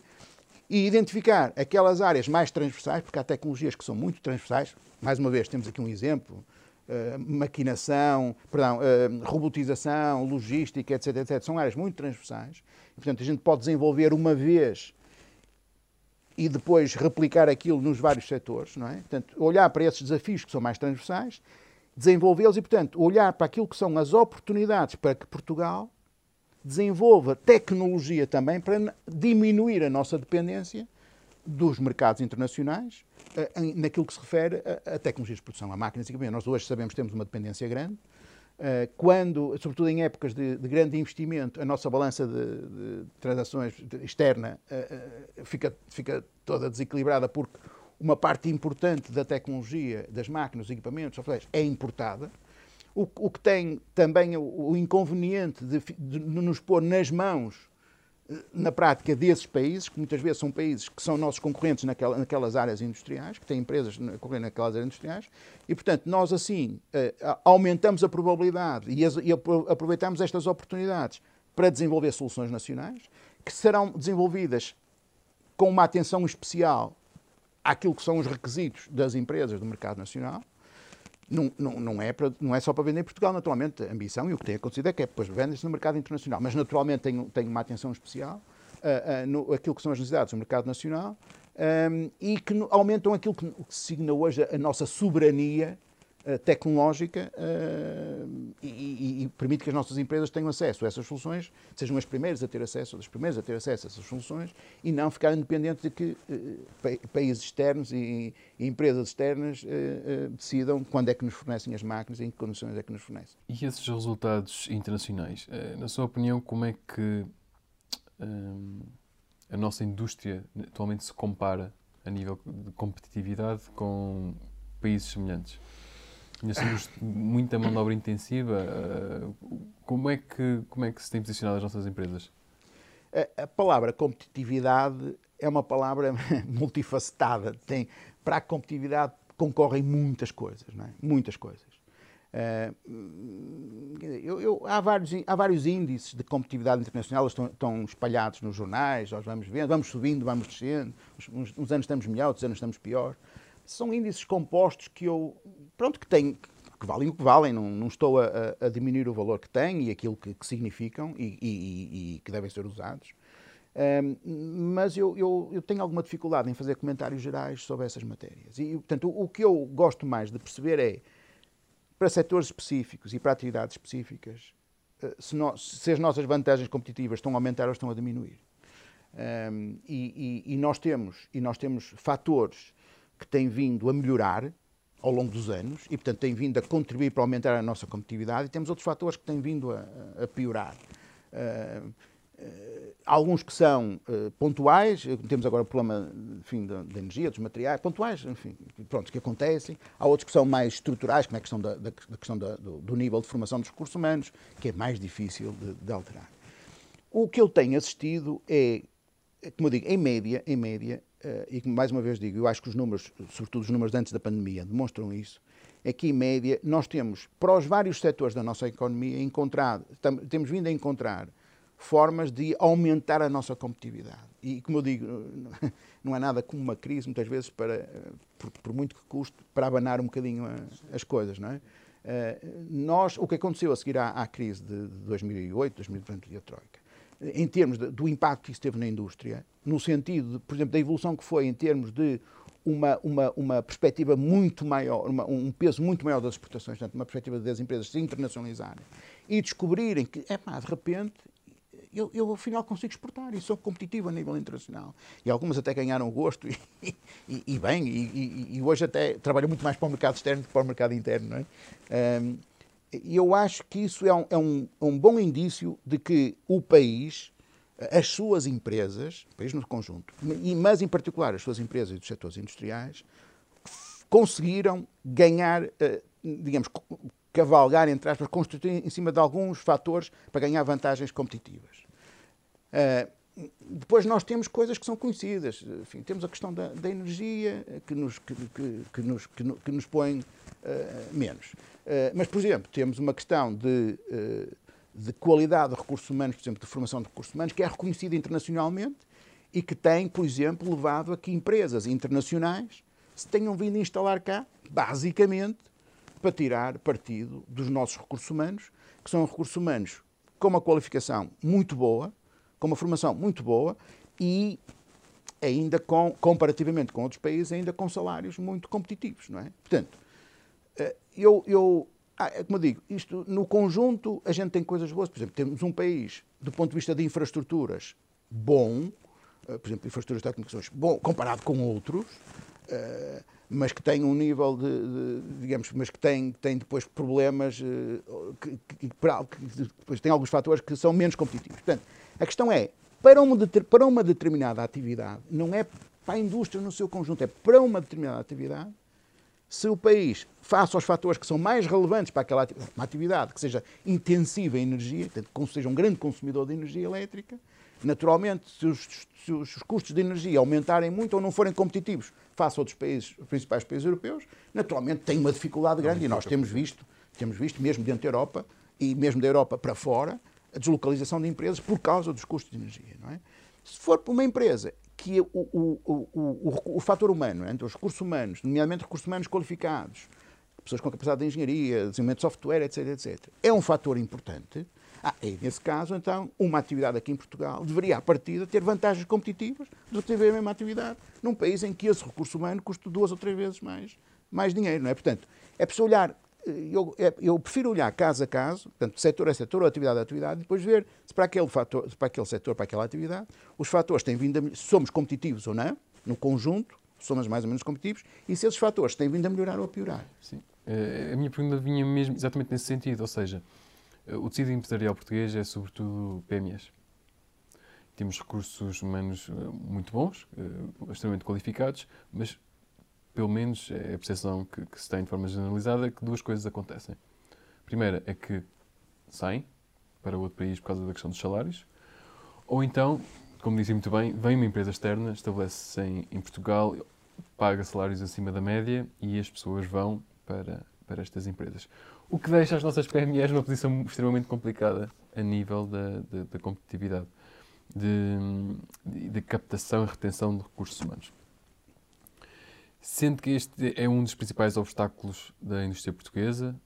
S3: E identificar aquelas áreas mais transversais, porque há tecnologias que são muito transversais. Mais uma vez, temos aqui um exemplo Uh, maquinação, perdão, uh, robotização, logística, etc, etc, são áreas muito transversais Portanto, a gente pode desenvolver uma vez e depois replicar aquilo nos vários setores, não é? Portanto, olhar para esses desafios que são mais transversais, desenvolvê-los e, portanto, olhar para aquilo que são as oportunidades para que Portugal desenvolva tecnologia também para diminuir a nossa dependência dos mercados internacionais eh, naquilo que se refere a, tecnologias de produção, a máquinas e equipamentos. Nós hoje sabemos que temos uma dependência grande, quando, sobretudo em épocas de, de grande investimento, a nossa balança de, de transações externa uh, fica, fica toda desequilibrada porque uma parte importante da tecnologia, das máquinas, dos equipamentos, é importada. O, o, que tem também o, o inconveniente de, de, nos pôr nas mãos na prática desses países, que muitas vezes são países que são nossos concorrentes naquela, naquelas áreas industriais, que têm empresas concorrendo naquelas áreas industriais, e portanto nós assim eh, aumentamos a probabilidade e, as, e aproveitamos estas oportunidades para desenvolver soluções nacionais, que serão desenvolvidas com uma atenção especial àquilo que são os requisitos das empresas do mercado nacional, não, não, não, é para, não é só para vender em Portugal, naturalmente. A ambição e o que tem acontecido é que é depois vende-se no mercado internacional. Mas, naturalmente, tem, tem uma atenção especial uh, uh, no, aquilo que são as necessidades do mercado nacional um, e que aumentam aquilo que, que se signa hoje a, a nossa soberania tecnológica uh, e, e, permite que as nossas empresas tenham acesso a essas soluções, sejam as primeiras a ter acesso, as primeiras a ter acesso a essas soluções e não ficarem dependentes de que uh, países externos e, e empresas externas decidam quando é que nos fornecem as máquinas e em que condições é que nos fornecem.
S2: E esses resultados internacionais, na sua opinião, como é que a nossa indústria atualmente se compara a nível de competitividade com países semelhantes? Conhecemos muita mão de obra intensiva. Eh, como é, que, como é que se tem posicionado as nossas empresas?
S3: A, a palavra competitividade é uma palavra <laughs> multifacetada. Tem, para a competitividade concorrem muitas coisas, não é? Muitas coisas. Uh, eu, eu, há, vários, há vários índices de competitividade internacional, estão, estão, espalhados nos jornais, nós vamos vendo, vamos subindo, vamos descendo, uns, uns, anos estamos melhor, outros anos estamos pior. São índices compostos que eu, pronto, que têm, que valem o que valem, não, não estou a, a, diminuir o valor que têm e aquilo que, que significam e, e, e, que devem ser usados. Um, mas eu, eu, eu, tenho alguma dificuldade em fazer comentários gerais sobre essas matérias. E, portanto, o, o que eu gosto mais de perceber é para setores específicos e para atividades específicas, eh, se, se as nossas vantagens competitivas estão a aumentar ou estão a diminuir. Um, e, e, e, nós temos, e nós temos fatores que têm vindo a melhorar ao longo dos anos e, portanto, têm vindo a contribuir para aumentar a nossa competitividade e temos outros fatores que têm vindo a, a piorar. Uh, Uh, alguns que são uh, pontuais, temos agora o problema da, energia, dos materiais, pontuais, enfim, pronto, que acontecem. Há outros que são mais estruturais, como é a questão, da, da, da questão do, do, nível de formação dos recursos humanos, que é mais difícil de, de, alterar. O que eu tenho assistido é, como eu digo, em média, em média, e mais uma vez digo, eu acho que os números, sobretudo os números de antes da pandemia, demonstram isso, é que em média nós temos, para os vários setores da nossa economia, encontrado, temos vindo a encontrar formas de aumentar a nossa competitividade. E, como eu digo, <laughs> não é nada como uma crise, muitas vezes, para, por, por muito que custe, para abanar um bocadinho a, as coisas, não é? Uh, nós, o que aconteceu a seguir à, à crise de, de 2008, 2020 e a Troika, em termos de, do impacto que isso teve na indústria, no sentido, de, por exemplo, da evolução que foi em termos de uma, uma, uma perspectiva muito maior, uma, um peso muito maior das exportações, portanto, uma perspectiva das empresas se internacionalizarem e descobrirem que, é pá, de repente, eu, eu afinal consigo exportar e sou competitivo a nível internacional. E algumas até ganharam gosto e, e, e bem, e, e, hoje até trabalham muito mais para o mercado externo do que para o mercado interno. Não é? Um, e eu acho que isso é um, é, um, é um bom indício de que o país, as suas empresas, o país no conjunto, mas em particular as suas empresas dos setores industriais, conseguiram ganhar, eh, digamos, cavalgar, entre aspas, construir em cima de alguns fatores para ganhar vantagens competitivas. Uh, depois nós temos coisas que são conhecidas. Enfim, temos a questão da, da energia, que nos, que, que, que, nos, que, nos põe uh, menos. Uh, mas, por exemplo, temos uma questão de, de qualidade de recursos humanos, por exemplo, de formação de recursos humanos, que é reconhecida internacionalmente e que tem, por exemplo, levado a que empresas internacionais se tenham vindo a instalar cá, basicamente, para tirar partido dos nossos recursos humanos, que são recursos humanos com uma qualificação muito boa, com uma formação muito boa e ainda com, comparativamente com outros países, ainda com salários muito competitivos, não é? Portanto, eh, eu, eu ah, é como eu digo, isto, no conjunto a gente tem coisas boas. Por exemplo, temos um país, do ponto de vista de infraestruturas, bom, eh, por exemplo, infraestruturas de telecomunicações, bom, comparado com outros, eh, mas que tem um nível de, de, digamos, mas que tem, tem depois problemas, uh, que, que, que, depois tem alguns fatores que são menos competitivos. Portanto, a questão é, para uma, para uma determinada atividade, não é para a indústria no seu conjunto, é para uma determinada atividade, se o país, face aos fatores que são mais relevantes para aquela atividade, uma atividade que seja intensiva em energia, portanto, que seja um grande consumidor de energia elétrica, naturalmente, se os, se os custos de energia aumentarem muito ou não forem competitivos face a outros países, os principais países europeus, naturalmente tem uma dificuldade grande e nós temos visto, temos visto mesmo dentro da Europa e mesmo da Europa para fora, a deslocalização de empresas por causa dos custos de energia. Não é? Se for para uma empresa que o, o, o, o, fator humano, entre os recursos humanos, nomeadamente recursos humanos qualificados, pessoas com capacidade de engenharia, desenvolvimento de software, etc, etc. É um fator importante. Ah, e nesse caso, então, uma atividade aqui em Portugal deveria, à partida, ter vantagens competitivas do que a mesma atividade num país em que esse recurso humano custa duas ou três vezes mais, mais dinheiro, não é? Portanto, é preciso olhar eu, é, eu, prefiro olhar caso a caso, portanto, setor a setor, ou atividade a atividade, e depois ver se para aquele, fator, para aquele setor, para aquela atividade, os fatores têm vindo a, somos competitivos ou não, no conjunto, somos mais ou menos competitivos, e se esses fatores têm vindo a melhorar ou a piorar.
S2: Sim. Eh, a minha pergunta vinha mesmo exatamente nesse sentido, ou seja, eh, o tecido empresarial português é sobretudo PMEs. Temos recursos humanos eh, muito bons, extremamente qualificados, mas pelo menos é a percepção que, que se tem de forma generalizada, que duas coisas acontecem. Primeira é que saem para outro país por causa da questão dos salários, ou então, como disse muito bem, vem uma empresa externa, estabelece-se em, em, Portugal, paga salários acima da média e as pessoas vão para, para estas empresas. O que deixa as nossas PMEs numa posição extremamente complicada a nível da, da, da competitividade, de, de captação e retenção de recursos humanos. Sendo que este é um dos principais obstáculos da indústria portuguesa,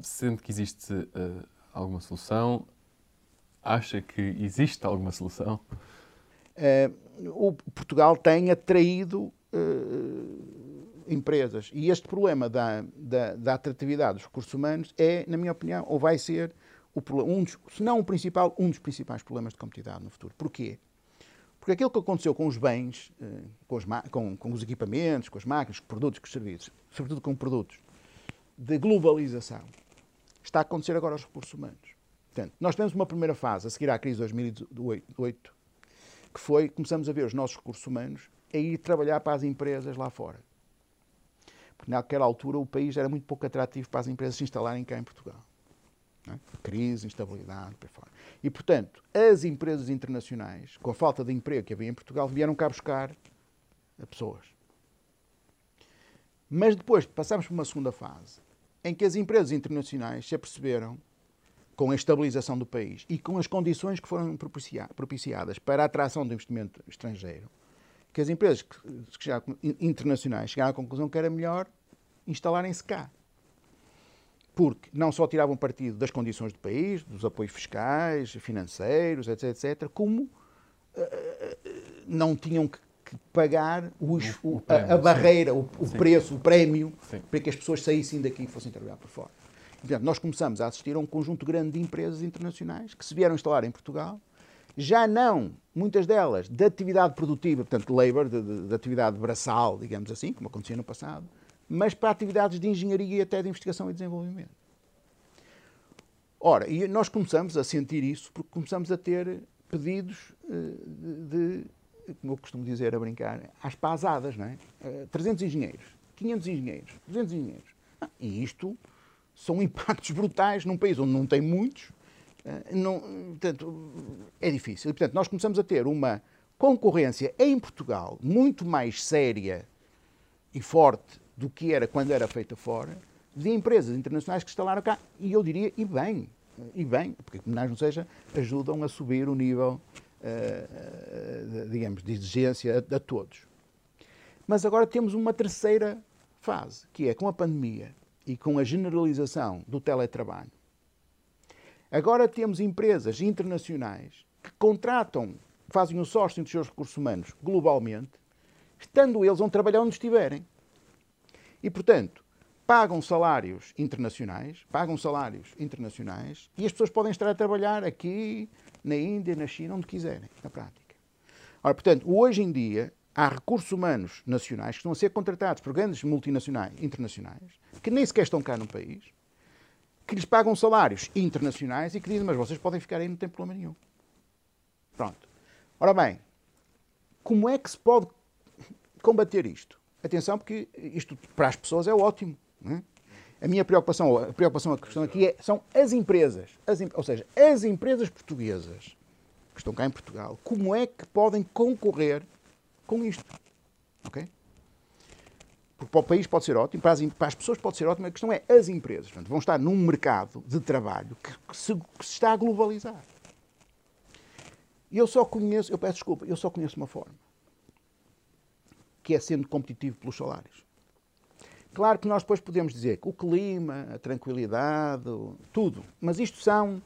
S2: sendo que existe uh, alguma solução, acha que existe alguma solução?
S3: Uh, o Portugal tem atraído uh, empresas e este problema da, da, da, atratividade dos recursos humanos é, na minha opinião, ou vai ser, o, um dos, se não o principal, um dos principais problemas de competitividade no futuro. Porquê? Porque aquilo que aconteceu com os bens, eh, com os, com, com os equipamentos, com as máquinas, com os produtos, com os serviços, sobretudo com produtos, de globalização, está a acontecer agora aos recursos humanos. Portanto, nós temos uma primeira fase, a seguir à crise de 2008, que foi, começamos a ver os nossos recursos humanos a ir trabalhar para as empresas lá fora. Porque naquela altura o país era muito pouco atrativo para as empresas se instalarem cá em Portugal. É? Crise, instabilidade, por fora. E, portanto, as empresas internacionais, com a falta de emprego que havia em Portugal, vieram cá buscar pessoas. Mas depois passámos por uma segunda fase, em que as empresas internacionais se aperceberam, com a estabilização do país e com as condições que foram propiciadas para a atração do investimento estrangeiro, que as empresas internacionais chegaram à conclusão que era melhor instalarem-se cá porque não só tiravam partido das condições do país, dos apoios fiscais, financeiros, etc., etc., como uh, não tinham que, que pagar os, o, o prémio, a, a, barreira, o, o preço, o prémio, sim. para que as pessoas saíssem daqui e fossem trabalhar por fora. Portanto, nós começamos a assistir a um conjunto grande de empresas internacionais que se vieram instalar em Portugal, já não, muitas delas, de atividade produtiva, portanto, de labor, de, de, de atividade braçal, digamos assim, como acontecia no passado, mas para atividades de engenharia e até de investigação e desenvolvimento. Ora, e nós começamos a sentir isso porque começamos a ter pedidos eh, de, de como eu costumo dizer, a brincar, às pasadas, não é? 300 eh, engenheiros, 500 engenheiros, 200 engenheiros. Ah, e isto são impactos brutais num país onde não tem muitos. Eh, não, portanto, é difícil. E, portanto, nós começamos a ter uma concorrência em Portugal muito mais séria e forte do que era quando era feita fora, de empresas internacionais que instalaram cá, e eu diria, e bem, e bem, porque mais não seja, ajudam a subir o nível, uh, digamos, de exigência a, a todos. Mas agora temos uma terceira fase, que é com a pandemia e com a generalização do teletrabalho. Agora temos empresas internacionais que contratam, fazem o sourcing dos seus recursos humanos globalmente, estando eles onde trabalhar onde estiverem. E, portanto, pagam salários internacionais, pagam salários internacionais e as pessoas podem estar a trabalhar aqui, na Índia, na China, onde quiserem, na prática. Ora, portanto, hoje em dia há recursos humanos nacionais que estão a ser contratados por grandes multinacionais internacionais que nem sequer estão cá no país, que lhes pagam salários internacionais e que dizem, mas vocês podem ficar aí, não tem problema nenhum. Pronto. Ora bem, como é que se pode combater isto? Atenção, porque isto para as pessoas é ótimo. É? A minha preocupação, a preocupação, a questão aqui é, são as empresas, as, ou seja, as empresas portuguesas que estão cá em Portugal, como é que podem concorrer com isto? Ok? Porque para o país pode ser ótimo, para as, para as pessoas pode ser ótimo, a questão é as empresas. Portanto, vão estar num mercado de trabalho que, que, se, que se está a globalizar. E eu só conheço, eu peço desculpa, eu só conheço uma forma que é sendo competitivo pelos salários. Claro que nós depois podemos dizer que o clima, a tranquilidade, tudo, mas isto são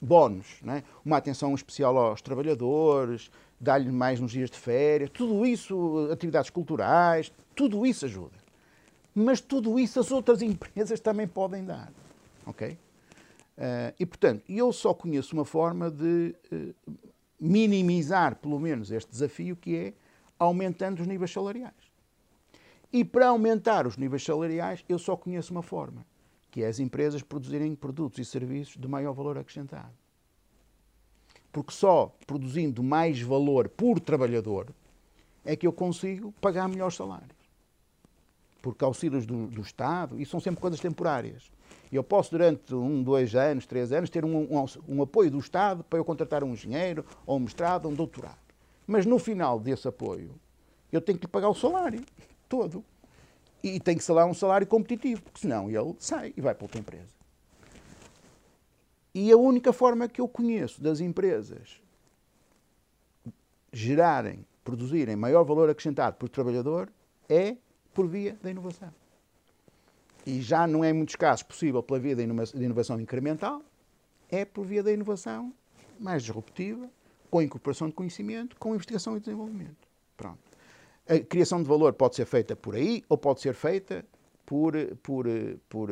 S3: bónus, é? uma atenção especial aos trabalhadores, dar-lhe mais nos dias de férias, tudo isso, atividades culturais, tudo isso ajuda. Mas tudo isso as outras <laughs> empresas também podem dar, ok? Uh, e, portanto, eu só conheço uma forma de uh, minimizar, pelo menos, este desafio, que é aumentando os níveis salariais. E para aumentar os níveis salariais, eu só conheço uma forma, que é as empresas produzirem produtos e serviços de maior valor acrescentado. Porque só produzindo mais valor por trabalhador é que eu consigo pagar melhores salários. Porque auxílios do, do Estado, e são sempre coisas temporárias. Eu posso, durante um, dois anos, três anos, ter um, um, um apoio do Estado para eu contratar um engenheiro, ou um mestrado, ou um doutorado. Mas no final desse apoio, eu tenho que lhe pagar o salário todo. E tem que lá um salário competitivo, porque senão ele sai e vai para outra empresa. E a única forma que eu conheço das empresas gerarem, produzirem maior valor acrescentado por trabalhador é por via da inovação. E já não é em muitos casos possível pela via da inovação incremental, é por via da inovação mais disruptiva, com incorporação de conhecimento, com investigação e desenvolvimento. Pronto. A criação de valor pode ser feita por aí ou pode ser feita por, por, por,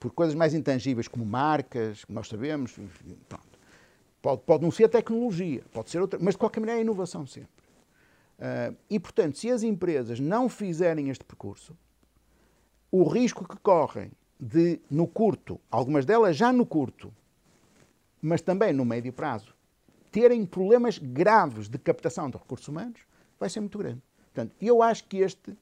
S3: por coisas mais intangíveis, como marcas, que nós sabemos. Pronto. Pode, pode não ser tecnologia, pode ser outra, mas de qualquer maneira é inovação sempre. Uh, e, portanto, se as empresas não fizerem este percurso, o risco que correm de, no curto, algumas delas já no curto, mas também no médio prazo, terem problemas graves de captação de recursos humanos, vai ser muito grande. Portanto, eu acho que este,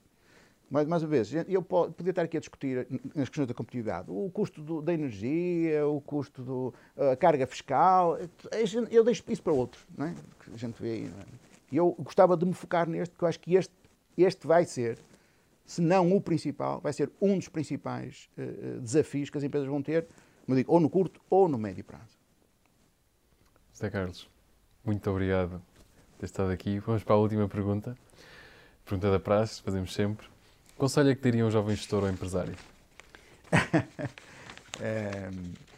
S3: mais, mais uma vez, eu podia estar aqui a discutir nas questões da competitividade, o custo do, da energia, o custo da carga fiscal, eu deixo isso para outros, não é? que a gente vê aí. Não é? Eu gostava de me focar neste, porque eu acho que este, este vai ser, se não o principal, vai ser um dos principais uh, desafios que as empresas vão ter, digo, ou no curto ou no médio prazo.
S2: José Carlos, muito obrigado por ter estado aqui. Vamos para a última pergunta. Pergunta da praxe, fazemos sempre. Conselho é que teria um jovem gestor ou empresário? <laughs>
S3: é,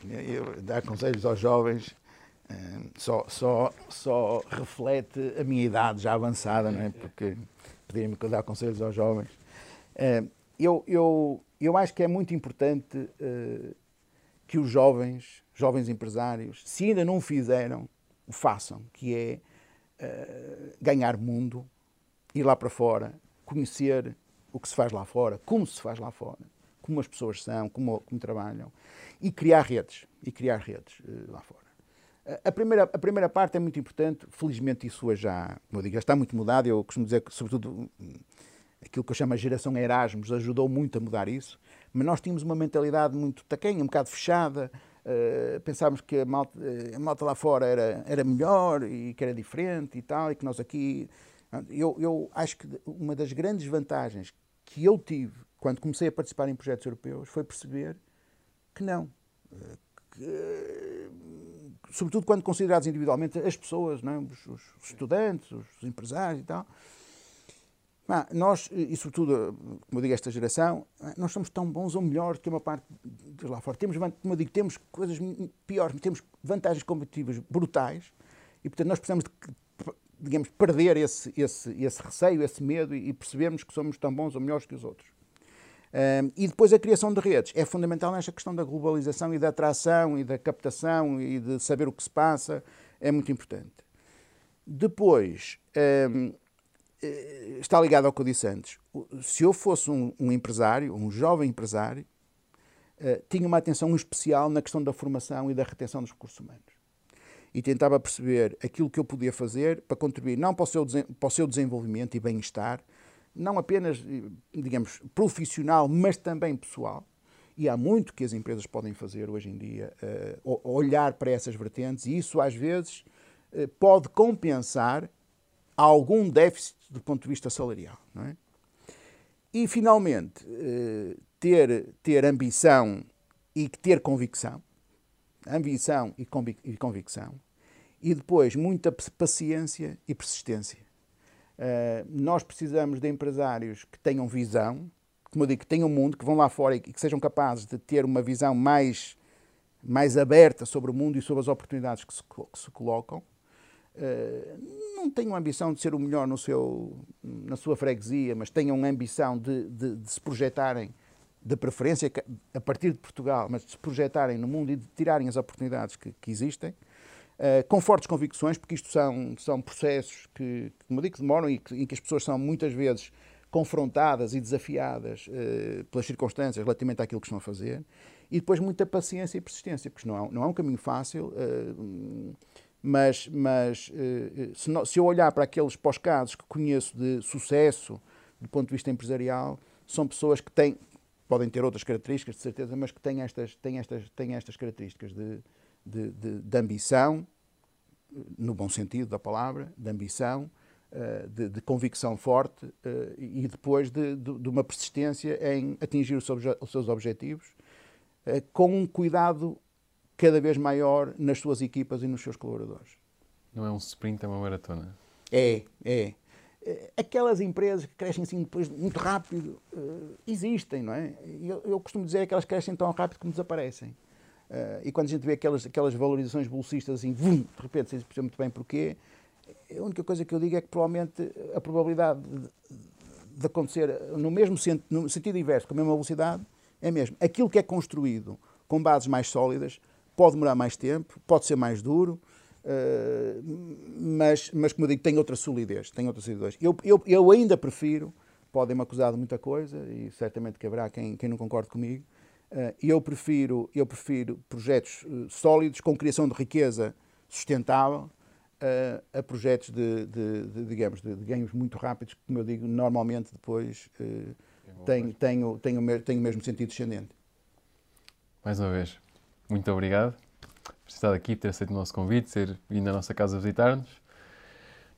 S3: eu dar conselhos aos jovens é, só, só, só reflete a minha idade já avançada, não é? Porque pedirem-me que eu dar conselhos aos jovens. É, eu, eu, eu acho que é muito importante é, que os jovens, jovens empresários, se ainda não fizeram, façam, que é ganhar mundo, ir lá para fora, conhecer o que se faz lá fora, como se faz lá fora, como as pessoas são, como, como trabalham, e criar redes, e criar redes uh, lá fora. A primeira, a primeira parte é muito importante, felizmente isso hoje já, como eu digo, já está muito mudado, eu costumo dizer que, sobretudo, aquilo que eu chamo a geração Erasmus ajudou muito a mudar isso, mas nós tínhamos uma mentalidade muito taquenha, um bocado fechada, uh, pensávamos que a malta, a malta lá fora era, era melhor e que era diferente e tal, e que nós aqui eu, eu acho que uma das grandes vantagens que eu tive quando comecei a participar em projetos europeus foi perceber que não. Eh, que, eh, sobretudo quando considerados individualmente as pessoas, não é? os, os, estudantes, os empresários e tal. Nós, e sobretudo, como eu digo, esta geração, nós somos tão bons ou melhores que uma parte de lá fora. Temos, como eu digo, temos coisas piores, temos vantagens competitivas brutais e, portanto, nós precisamos de digamos, perder esse, esse, esse receio, esse medo e, percebermos que somos tão bons ou melhores que os outros. Um, e depois a criação de redes. É fundamental nesta questão da globalização e da atração e da captação e de saber o que se passa. É muito importante. Depois, um, está ligado ao que eu disse antes. Se eu fosse um, um empresário, um jovem empresário, uh, tinha uma atenção especial na questão da formação e da retenção dos recursos humanos e tentava perceber aquilo que eu podia fazer para contribuir não para o seu, para o seu desenvolvimento e bem-estar, não apenas, digamos, profissional, mas também pessoal. E há muito que as empresas podem fazer hoje em dia, uh, olhar para essas vertentes, e isso às vezes uh, pode compensar algum déficit do ponto de vista salarial. Não é? E, finalmente, uh, ter, ter ambição e ter convicção ambição e convicção, e depois muita paciência e persistência. Uh, nós precisamos de empresários que tenham visão, como eu digo, que tenham um mundo, que vão lá fora e que sejam capazes de ter uma visão mais, mais aberta sobre o mundo e sobre as oportunidades que se, que se colocam. Uh, não tenham ambição de ser o melhor no seu, na sua freguesia, mas tenham ambição de, de, de se projetarem, de preferência a partir de Portugal, mas de se projetarem no mundo e de tirarem as oportunidades que, que existem. Uh, com fortes convicções, porque isto são, são processos que, como digo, demoram e que, em que as pessoas são muitas vezes confrontadas e desafiadas uh, pelas circunstâncias relativamente àquilo que estão a fazer, e depois muita paciência e persistência, porque não é, não é um caminho fácil, uh, mas, mas uh, se, não, se, eu olhar para aqueles pós-casos que conheço de sucesso do ponto de vista empresarial, são pessoas que têm, podem ter outras características, de certeza, mas que têm estas, têm estas, têm estas características de, de, de, de ambição, no bom sentido da palavra, de ambição, eh, de, de, convicção forte e depois de, de, uma persistência em atingir os, obje os seus objetivos, com um cuidado cada vez maior nas suas equipas e nos seus colaboradores.
S2: Não é um sprint, é uma maratona.
S3: É, é. Aquelas empresas que crescem assim depois muito rápido existem, não é? Eu, eu, costumo dizer que elas crescem tão rápido como desaparecem. e quando a gente vê aquelas, aquelas valorizações bolsistas assim, vum, de repente, sem perceber muito bem porquê, a única coisa que eu digo é que provavelmente a probabilidade de, de acontecer no mesmo sentido, no sentido inverso, com a mesma velocidade, é mesmo. Aquilo que é construído com bases mais sólidas pode demorar mais tempo, pode ser mais duro, uh, mas, mas, como eu digo, tem outra solidez. Tem outra solidez. Eu, eu, eu ainda prefiro, podem-me acusar de muita coisa, e certamente que haverá quem, quem não concorde comigo, uh, eu, prefiro, eu prefiro projetos uh, sólidos, com criação de riqueza sustentável, a, a projetos de, de, de digamos, de, de, ganhos muito rápidos, que, como eu digo, normalmente depois uh, têm, têm, o, têm, o, têm o mesmo sentido descendente.
S2: Mais uma vez, muito obrigado por estar aqui, por ter aceito o nosso convite, ter vindo à nossa casa visitar-nos.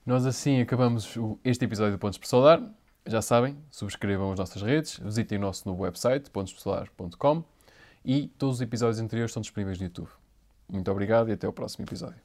S2: Nós assim acabamos este episódio do Pontos por Solar. Já sabem, subscrevam as nossas redes, visitem o nosso novo website, pontospersolar.com e todos os episódios anteriores estão disponíveis no YouTube. Muito obrigado e até o próximo episódio.